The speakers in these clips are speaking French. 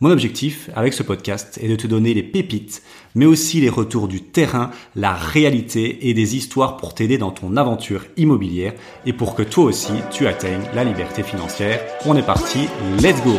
Mon objectif avec ce podcast est de te donner les pépites, mais aussi les retours du terrain, la réalité et des histoires pour t'aider dans ton aventure immobilière et pour que toi aussi tu atteignes la liberté financière. On est parti, let's go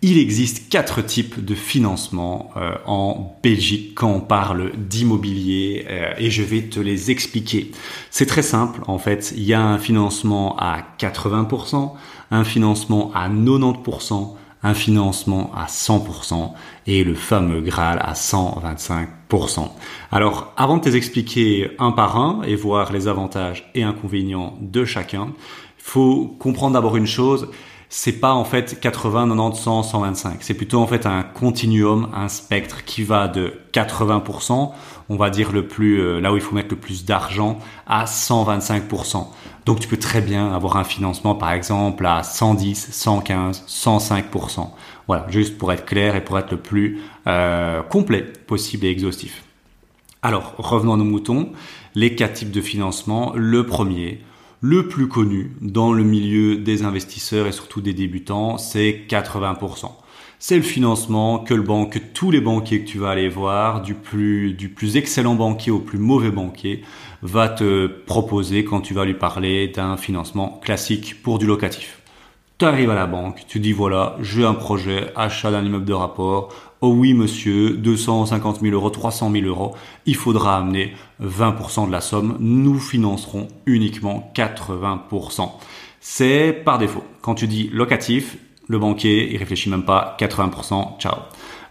il existe quatre types de financement euh, en Belgique quand on parle d'immobilier euh, et je vais te les expliquer. C'est très simple en fait, il y a un financement à 80%, un financement à 90%, un financement à 100% et le fameux Graal à 125%. Alors avant de t'expliquer un par un et voir les avantages et inconvénients de chacun, faut comprendre d'abord une chose, c'est pas en fait 80, 90, 100, 125. C'est plutôt en fait un continuum, un spectre qui va de 80%, on va dire le plus euh, là où il faut mettre le plus d'argent, à 125%. Donc tu peux très bien avoir un financement par exemple à 110, 115, 105%. Voilà, juste pour être clair et pour être le plus euh, complet possible et exhaustif. Alors revenons à nos moutons. Les quatre types de financement. Le premier, le plus connu dans le milieu des investisseurs et surtout des débutants, c'est 80%. C'est le financement que le banque, tous les banquiers que tu vas aller voir, du plus, du plus excellent banquier au plus mauvais banquier, va te proposer quand tu vas lui parler d'un financement classique pour du locatif. Tu arrives à la banque, tu dis voilà, j'ai un projet, achat d'un immeuble de rapport, Oh oui, monsieur, 250 000 euros, 300 000 euros, il faudra amener 20% de la somme. Nous financerons uniquement 80%. C'est par défaut. Quand tu dis locatif, le banquier, il réfléchit même pas, 80%, ciao.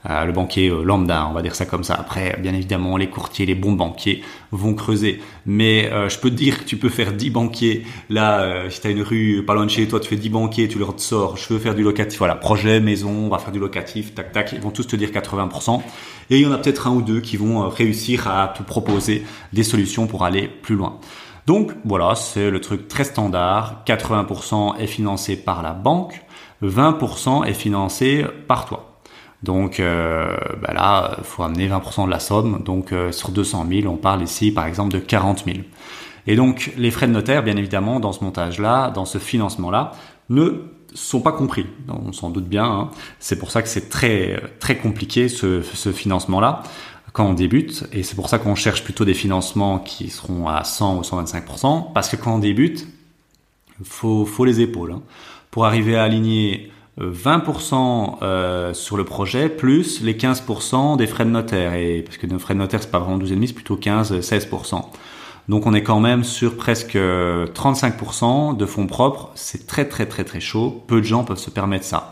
Euh, le banquier euh, lambda, on va dire ça comme ça. Après, bien évidemment, les courtiers, les bons banquiers vont creuser. Mais euh, je peux te dire que tu peux faire 10 banquiers. Là, si tu as une rue pas loin de chez toi, tu fais 10 banquiers, tu leur sors, je veux faire du locatif. Voilà, projet, maison, on va faire du locatif, tac, tac. Ils vont tous te dire 80%. Et il y en a peut-être un ou deux qui vont réussir à te proposer des solutions pour aller plus loin. Donc voilà, c'est le truc très standard. 80% est financé par la banque, 20% est financé par toi. Donc euh, bah là, faut amener 20% de la somme. Donc euh, sur 200 000, on parle ici par exemple de 40 000. Et donc les frais de notaire, bien évidemment, dans ce montage-là, dans ce financement-là, ne sont pas compris. On s'en doute bien. Hein. C'est pour ça que c'est très très compliqué ce, ce financement-là quand on débute. Et c'est pour ça qu'on cherche plutôt des financements qui seront à 100 ou 125%. Parce que quand on débute, faut faut les épaules. Hein. Pour arriver à aligner 20% euh, sur le projet plus les 15% des frais de notaire et parce que nos frais de notaire c'est pas vraiment 12,5 c'est plutôt 15 16%. Donc on est quand même sur presque 35% de fonds propres, c'est très très très très chaud, peu de gens peuvent se permettre ça.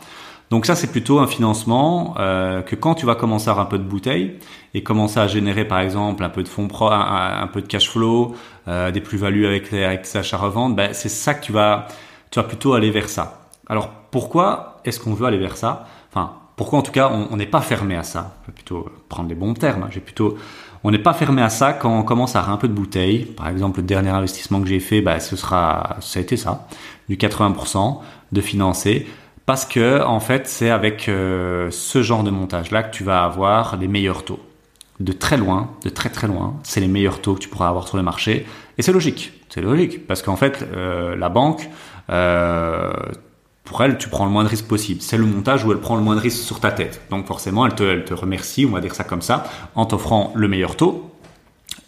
Donc ça c'est plutôt un financement euh, que quand tu vas commencer à avoir un peu de bouteille et commencer à générer par exemple un peu de fonds propres, un, peu de cash flow, euh, des plus-values avec, avec tes achats-reventes, ben, c'est ça que tu vas tu vas plutôt aller vers ça. Alors pourquoi est-ce qu'on veut aller vers ça? Enfin, pourquoi en tout cas on n'est pas fermé à ça? Je vais plutôt prendre les bons termes. Hein. J'ai plutôt, on n'est pas fermé à ça quand on commence à avoir un peu de bouteille. Par exemple, le dernier investissement que j'ai fait, bah, ce sera, ça a été ça, du 80% de financer, parce que en fait, c'est avec euh, ce genre de montage là que tu vas avoir les meilleurs taux. De très loin, de très très loin, c'est les meilleurs taux que tu pourras avoir sur le marché, et c'est logique. C'est logique parce qu'en fait, euh, la banque euh, pour elle, tu prends le moins de risques possible. C'est le montage où elle prend le moins de risques sur ta tête. Donc forcément, elle te, elle te remercie, on va dire ça comme ça, en t'offrant le meilleur taux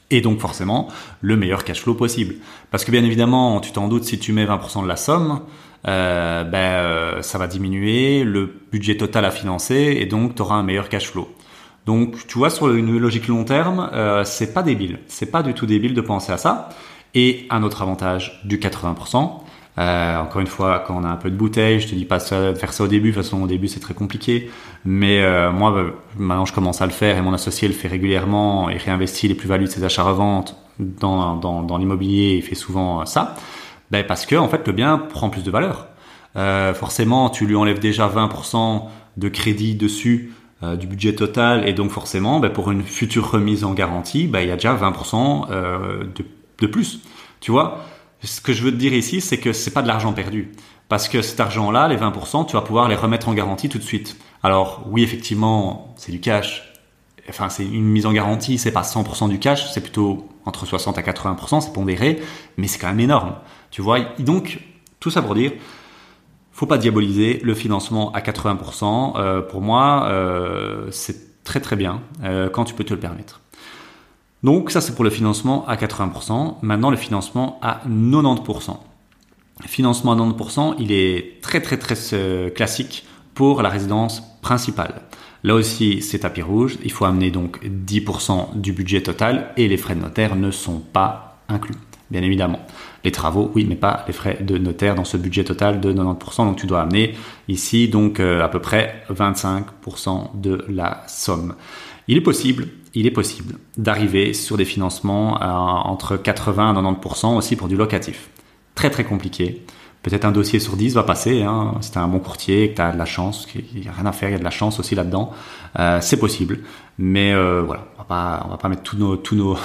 et donc forcément le meilleur cash flow possible. Parce que bien évidemment, tu t'en doutes, si tu mets 20% de la somme, euh, ben, euh, ça va diminuer le budget total à financer et donc tu auras un meilleur cash flow. Donc tu vois, sur une logique long terme, euh, c'est pas débile. C'est pas du tout débile de penser à ça. Et un autre avantage du 80%, euh, encore une fois, quand on a un peu de bouteille, je te dis pas de faire ça au début. De toute façon, au début, c'est très compliqué. Mais euh, moi, bah, maintenant, je commence à le faire et mon associé le fait régulièrement et réinvestit les plus-values de ses achats-reventes dans, dans, dans l'immobilier. Il fait souvent ça. Ben, parce que, en fait, le bien prend plus de valeur. Euh, forcément, tu lui enlèves déjà 20% de crédit dessus euh, du budget total et donc forcément, ben, pour une future remise en garantie, ben, il y a déjà 20% de de plus. Tu vois, ce que je veux te dire ici, c'est que c'est pas de l'argent perdu. Parce que cet argent-là, les 20%, tu vas pouvoir les remettre en garantie tout de suite. Alors oui, effectivement, c'est du cash. Enfin, c'est une mise en garantie, c'est pas 100% du cash, c'est plutôt entre 60 à 80%, c'est pondéré, mais c'est quand même énorme. Tu vois, donc, tout ça pour dire, faut pas diaboliser le financement à 80%. Euh, pour moi, euh, c'est très très bien euh, quand tu peux te le permettre. Donc ça c'est pour le financement à 80%. Maintenant le financement à 90%. Le financement à 90%, il est très très très classique pour la résidence principale. Là aussi, c'est tapis rouge. Il faut amener donc 10% du budget total et les frais de notaire ne sont pas inclus bien évidemment. Les travaux, oui, mais pas les frais de notaire dans ce budget total de 90%. Donc tu dois amener ici donc euh, à peu près 25% de la somme. Il est possible, il est possible d'arriver sur des financements entre 80 et 90% aussi pour du locatif. Très très compliqué peut-être un dossier sur 10 va passer. Hein. Si tu un bon courtier, que tu as de la chance, qu'il n'y a rien à faire, il y a de la chance aussi là-dedans, euh, c'est possible. Mais euh, voilà, on va pas, on va pas mettre tous nos,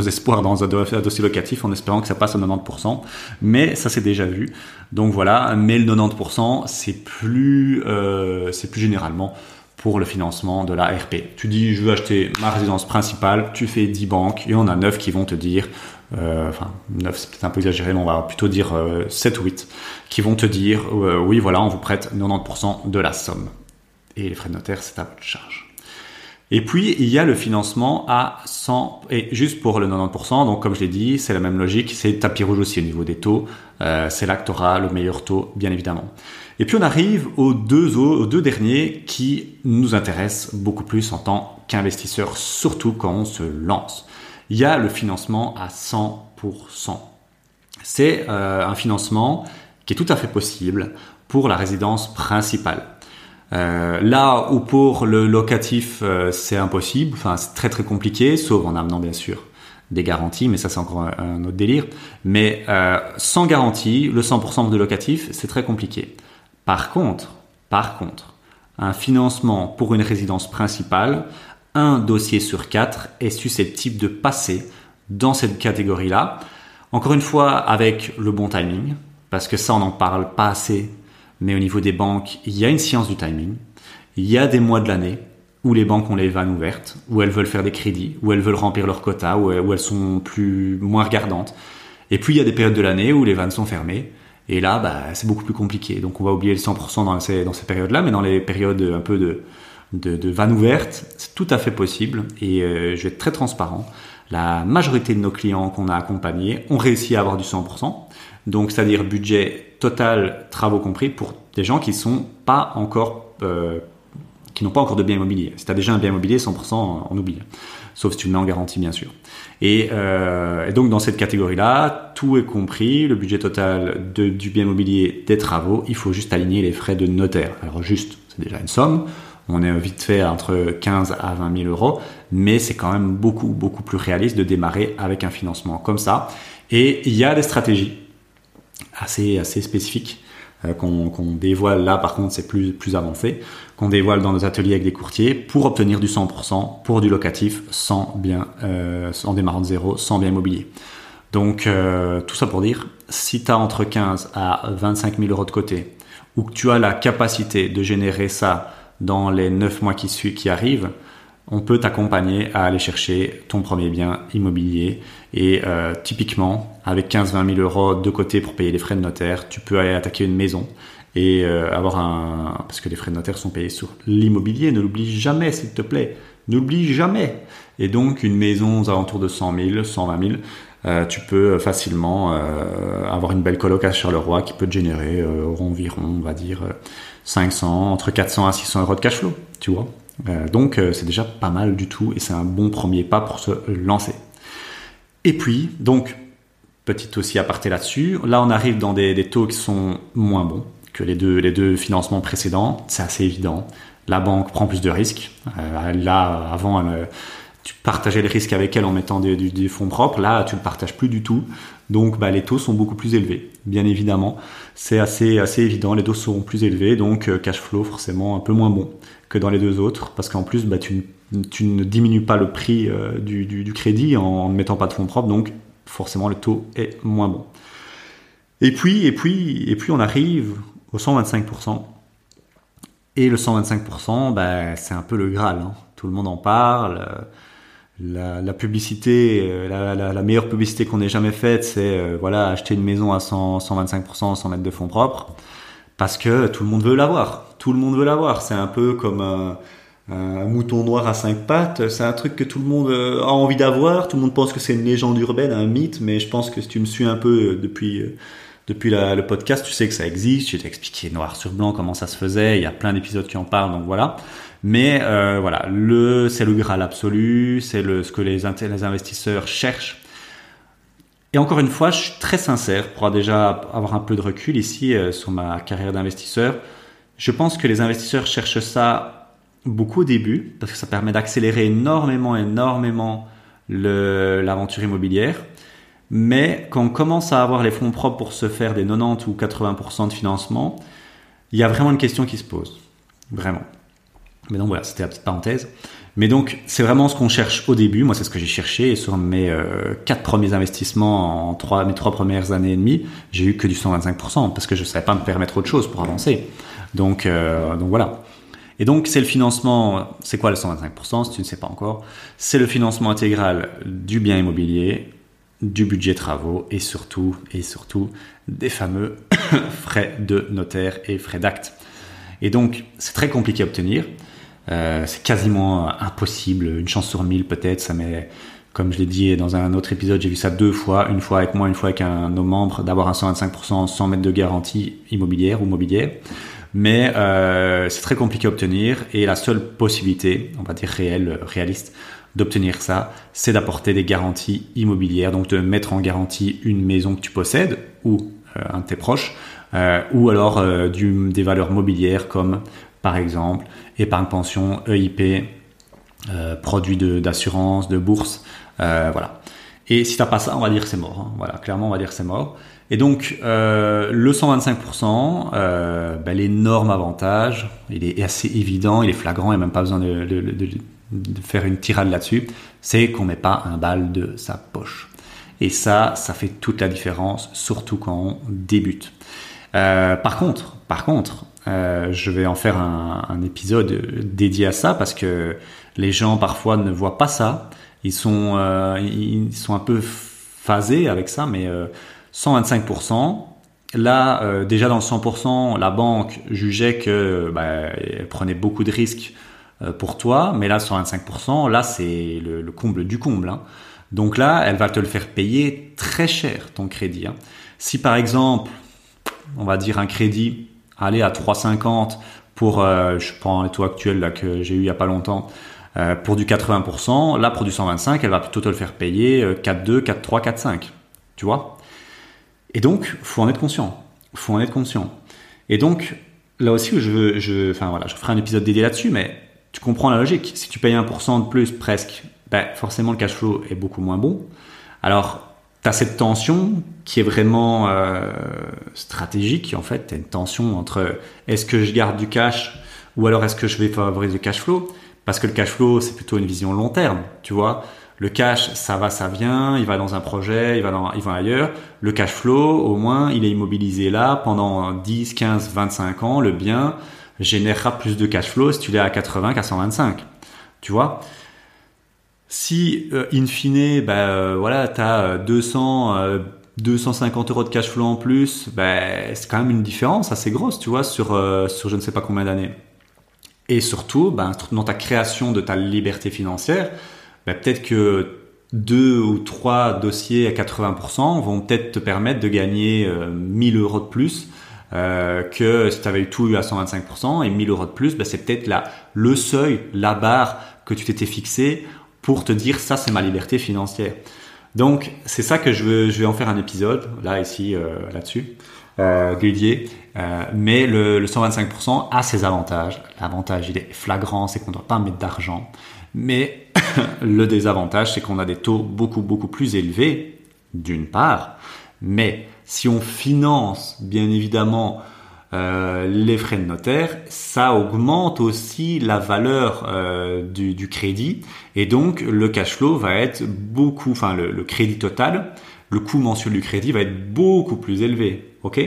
espoirs dans un, dossier locatif en espérant que ça passe au 90%. Mais ça c'est déjà vu. Donc voilà, mais le 90%, c'est plus, euh, c'est plus généralement pour le financement de la RP. Tu dis, je veux acheter ma résidence principale, tu fais 10 banques, et on a 9 qui vont te dire, euh, enfin 9 c'est peut-être un peu exagéré, mais on va plutôt dire 7 euh, ou 8, qui vont te dire, euh, oui voilà, on vous prête 90% de la somme. Et les frais de notaire, c'est à votre charge. Et puis, il y a le financement à 100, et juste pour le 90%, donc comme je l'ai dit, c'est la même logique, c'est tapis rouge aussi au niveau des taux, c'est là que tu auras le meilleur taux, bien évidemment. Et puis on arrive aux deux, aux deux derniers qui nous intéressent beaucoup plus en tant qu'investisseurs, surtout quand on se lance. Il y a le financement à 100%. C'est euh, un financement qui est tout à fait possible pour la résidence principale. Euh, là où pour le locatif euh, c'est impossible, enfin c'est très très compliqué, sauf en amenant bien sûr des garanties, mais ça c'est encore un, autre délire. Mais sans garantie, le 100% de locatif c'est très compliqué. Par contre, par contre, un financement pour une résidence principale, un dossier sur quatre est susceptible de passer dans cette catégorie-là. Encore une fois, avec le bon timing, parce que ça, on n'en parle pas assez, mais au niveau des banques, il y a une science du timing. Il y a des mois de l'année où les banques ont les vannes ouvertes, où elles veulent faire des crédits, où elles veulent remplir leur quota, où elles sont plus moins regardantes. Et puis il y a des périodes de l'année où les vannes sont fermées et là, bah, c'est beaucoup plus compliqué. Donc on va oublier le 100% dans ces, dans ces périodes-là, mais dans les périodes un peu de, de, de vanne ouverte, c'est tout à fait possible. Et euh, je vais être très transparent. La majorité de nos clients qu'on a accompagnés ont réussi à avoir du 100%. Donc c'est-à-dire budget total, travaux compris, pour des gens qui sont pas encore euh, qui n'ont pas encore de bien immobilier. Si tu as déjà un bien immobilier, 100%, on oublie. Sauf si tu le mets en garantie, bien sûr. Et, euh, donc, dans cette catégorie-là, tout est compris, le budget total du bien immobilier, des travaux, il faut juste aligner les frais de notaire. Alors, juste, c'est déjà une somme. On est vite fait entre 15 à 20 000 euros, mais c'est quand même beaucoup, beaucoup plus réaliste de démarrer avec un financement comme ça. Et il y a des stratégies assez, assez spécifiques euh, qu'on dévoile là, par contre, c'est plus, plus avancé, qu'on dévoile dans nos ateliers avec des courtiers pour obtenir du 100% pour du locatif sans bien, euh, en démarrant de zéro, sans bien immobilier. Donc, euh, tout ça pour dire, si tu as entre 15 à 25 000 euros de côté, ou que tu as la capacité de générer ça dans les 9 mois qui, qui arrivent, on peut t'accompagner à aller chercher ton premier bien immobilier. Et euh, typiquement, avec 15-20 000 euros de côté pour payer les frais de notaire, tu peux aller attaquer une maison et euh, avoir un... Parce que les frais de notaire sont payés sur l'immobilier, ne l'oublie jamais s'il te plaît. N'oublie jamais. Et donc une maison aux alentours de 100 000, 120 000, euh, tu peux facilement euh, avoir une belle coloc à Charleroi qui peut te générer environ, on va dire, 500, entre 400 à 600 euros de cash flow, tu vois. Euh, donc euh, c'est déjà pas mal du tout et c'est un bon premier pas pour se lancer. Et puis, donc, petit aussi aparté là-dessus, là on arrive dans des, taux qui sont moins bons que les deux, les deux financements précédents, c'est assez évident. La banque prend plus de risques. Euh, là, avant, tu partageais le risque avec elle en mettant des, fonds propres. Là, tu ne le partages plus du tout. Donc, bah, les taux sont beaucoup plus élevés. Bien évidemment, c'est assez, assez évident. Les taux seront plus élevés. Donc, cash flow forcément un peu moins bon que dans les deux autres, parce qu'en plus, bah, tu, tu, ne diminues pas le prix euh, du, du, crédit en ne mettant pas de fonds propres, donc forcément le taux est moins bon. Et puis, et puis, et puis on arrive au 125%. Et le 125%, bah, c'est un peu le Graal. Hein. Tout le monde en parle. La, publicité, euh, la, meilleure publicité qu'on ait jamais faite, c'est euh, voilà acheter une maison à 100, 125% sans mettre de fonds propres, parce que tout le monde veut l'avoir. Tout le monde veut l'avoir. C'est un peu comme un, mouton noir à cinq pattes. C'est un truc que tout le monde euh, a envie d'avoir. Tout le monde pense que c'est une légende urbaine, un mythe, mais je pense que si tu me suis un peu depuis depuis le podcast, tu sais que ça existe. Je t'ai expliqué noir sur blanc comment ça se faisait. Il y a plein d'épisodes qui en parlent, donc voilà. Mais euh, voilà, c'est le graal absolu, c'est ce que les, les investisseurs cherchent. Et encore une fois, je suis très sincère pour déjà avoir un peu de recul ici euh, sur ma carrière d'investisseur. Je pense que les investisseurs cherchent ça beaucoup au début parce que ça permet d'accélérer énormément, énormément l'aventure immobilière. Mais quand on commence à avoir les fonds propres pour se faire des 90 ou 80% de financement, il y a vraiment une question qui se pose. Vraiment. Mais donc voilà, c'était la petite parenthèse. Mais donc, c'est vraiment ce qu'on cherche au début. Moi, c'est ce que j'ai cherché. Et sur mes euh, quatre premiers investissements en trois, mes trois premières années et demie, j'ai eu que du 125% parce que je ne savais pas me permettre autre chose pour avancer. Donc, euh, donc voilà. Et donc, c'est le financement. C'est quoi le 125% si tu ne sais pas encore C'est le financement intégral du bien immobilier du budget travaux et surtout, et surtout des fameux frais de notaire et frais d'acte. Et donc, c'est très compliqué à obtenir. Euh, c'est quasiment impossible, une chance sur mille peut-être. Ça met, comme je l'ai dit dans un autre épisode, j'ai vu ça deux fois, une fois avec moi, une fois avec un de nos membres, d'avoir un 125% sans mettre de garantie immobilière ou mobilière. Mais euh, c'est très compliqué à obtenir et la seule possibilité, on va dire réelle, réaliste, d'obtenir ça, c'est d'apporter des garanties immobilières, donc de mettre en garantie une maison que tu possèdes ou euh, un de tes proches, euh, ou alors euh, des valeurs mobilières comme par exemple épargne pension, EIP, produits d'assurance, de, bourse, voilà. Et si t'as pas ça, on va dire c'est mort. Hein. Voilà, clairement, on va dire c'est mort. Et donc, le 125%, ben, l'énorme avantage, il est assez évident, il est flagrant, il n'y a même pas besoin de, de faire une tirade là-dessus, c'est qu'on met pas un bal de sa poche. Et ça, ça fait toute la différence, surtout quand on débute. Euh, par contre, par contre, euh, je vais en faire un, épisode dédié à ça parce que les gens parfois ne voient pas ça. Ils sont, euh, ils sont un peu phasés avec ça, mais 125%. Là, déjà dans le 100%, la banque jugeait que bah, elle prenait beaucoup de risques pour toi, mais là 125%, là c'est le, comble du comble. Hein. Donc là, elle va te le faire payer très cher ton crédit. Hein. Si par exemple, on va dire un crédit, allez à 3,50 pour, euh, je prends les taux actuels là que j'ai eu il y a pas longtemps, euh, pour du 80%, là pour du 125, elle va plutôt te le faire payer 4,2, 4,3, 4,5. Tu vois? Et donc, faut en être conscient. Faut en être conscient. Et donc, là aussi, je je, enfin je ferai un épisode dédié là-dessus, mais tu comprends la logique. Si tu payes 1% de plus presque, ben, forcément le cash flow est beaucoup moins bon. Alors, tu as cette tension qui est vraiment euh, stratégique. En fait, tu as une tension entre est-ce que je garde du cash ou alors est-ce que je vais favoriser le cash flow? Parce que le cash flow, c'est plutôt une vision long terme, tu vois. Le cash, ça va, ça vient, il va dans un projet, il va, dans, il va ailleurs. Le cash flow, au moins, il est immobilisé là pendant 10, 15, 25 ans. Le bien, générera plus de cash flow si tu l'es à 80 qu'à 125. Tu vois? Si, euh, in fine, bah, euh, voilà, tu as 200, 250 euros de cash flow en plus, bah, c'est quand même une différence assez grosse, tu vois, sur, euh, sur je ne sais pas combien d'années. Et surtout, bah, dans ta création de ta liberté financière, bah, peut-être que deux ou trois dossiers à 80% vont peut-être te permettre de gagner 1000 euros de plus euh, que si tu avais tout eu à 125% et 1000 euros de plus, ben c'est peut-être le seuil, la barre que tu t'étais fixé pour te dire ça c'est ma liberté financière. Donc c'est ça que je veux, je vais en faire un épisode là ici euh, là-dessus euh. Euh, mais le, le 125% a ses avantages. L'avantage il est flagrant, c'est qu'on ne doit pas mettre d'argent. Mais le désavantage c'est qu'on a des taux beaucoup beaucoup plus élevés d'une part, mais si on finance, bien évidemment, euh, les frais de notaire, ça augmente aussi la valeur euh, du, crédit et donc le cash flow va être beaucoup, enfin le, crédit total le coût mensuel du crédit va être beaucoup plus élevé. Ok?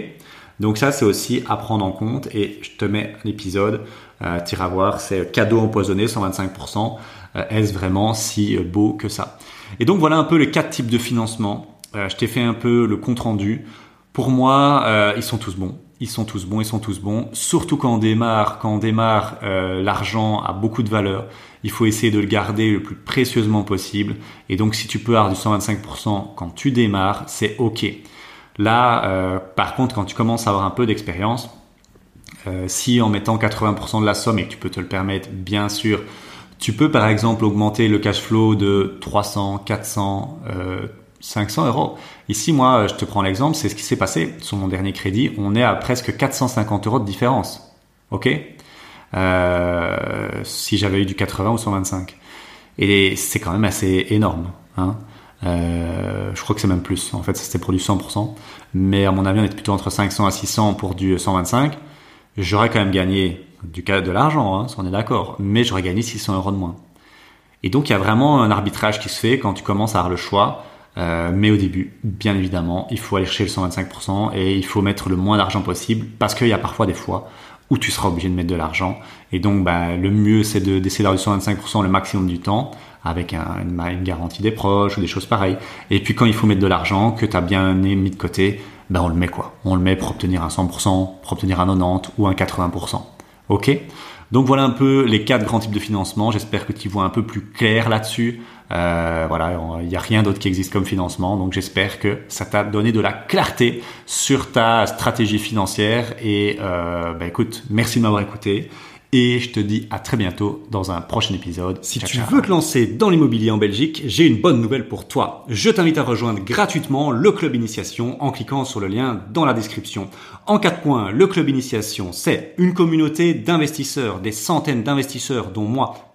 Donc ça, c'est aussi à prendre en compte. Et je te mets l'épisode, euh, tu iras voir, c'est cadeau empoisonné, 125%. Euh, est-ce vraiment si beau que ça? Et donc voilà un peu les quatre types de financement. Euh, je t'ai fait un peu le compte rendu. Pour moi, euh, ils sont tous bons. Ils sont tous bons, ils sont tous bons. Surtout quand on démarre, quand on démarre, euh, l'argent a beaucoup de valeur. Il faut essayer de le garder le plus précieusement possible. Et donc, si tu peux avoir du 125% quand tu démarres, c'est ok. Là, par contre, quand tu commences à avoir un peu d'expérience, si en mettant 80% de la somme et que tu peux te le permettre, bien sûr, tu peux par exemple augmenter le cash flow de 300, 400, 500 euros. Ici, moi, je te prends l'exemple, c'est ce qui s'est passé sur mon dernier crédit. On est à presque 450 euros de différence. Ok? Euh, Si j'avais eu du 80 ou 125. Et c'est quand même assez énorme. Hein euh, je crois que c'est même plus. En fait, c'était pour du 100%. Mais à mon avis, on est plutôt entre 500 à 600 pour du 125. J'aurais quand même gagné du cas de l'argent, hein, on est d'accord. Mais j'aurais gagné 600 euros de moins. Et donc, il y a vraiment un arbitrage qui se fait quand tu commences à avoir le choix euh, mais au début, bien évidemment, il faut aller chercher le 125% et il faut mettre le moins d'argent possible parce qu'il y a parfois des fois où tu seras obligé de mettre de l'argent. Et donc, bah, le mieux, c'est d'essayer d'avoir le 125% le maximum du temps avec un, une, garantie des proches ou des choses pareilles. Et puis, quand il faut mettre de l'argent que tu as bien mis de côté, bah, on le met quoi On le met pour obtenir un 100%, pour obtenir un 90% ou un 80%. Ok? Donc voilà un peu les quatre grands types de financement. J'espère que tu vois un peu plus clair là-dessus. Euh, voilà, il n'y a rien d'autre qui existe comme financement. Donc j'espère que ça t'a donné de la clarté sur ta stratégie financière. Et euh, bah, écoute, merci de m'avoir écouté. Et je te dis à très bientôt dans un prochain épisode. Si tu veux te lancer dans l'immobilier en Belgique, j'ai une bonne nouvelle pour toi. Je t'invite à rejoindre gratuitement le club initiation en cliquant sur le lien dans la description. En quatre points, le club initiation, c'est une communauté d'investisseurs, des centaines d'investisseurs dont moi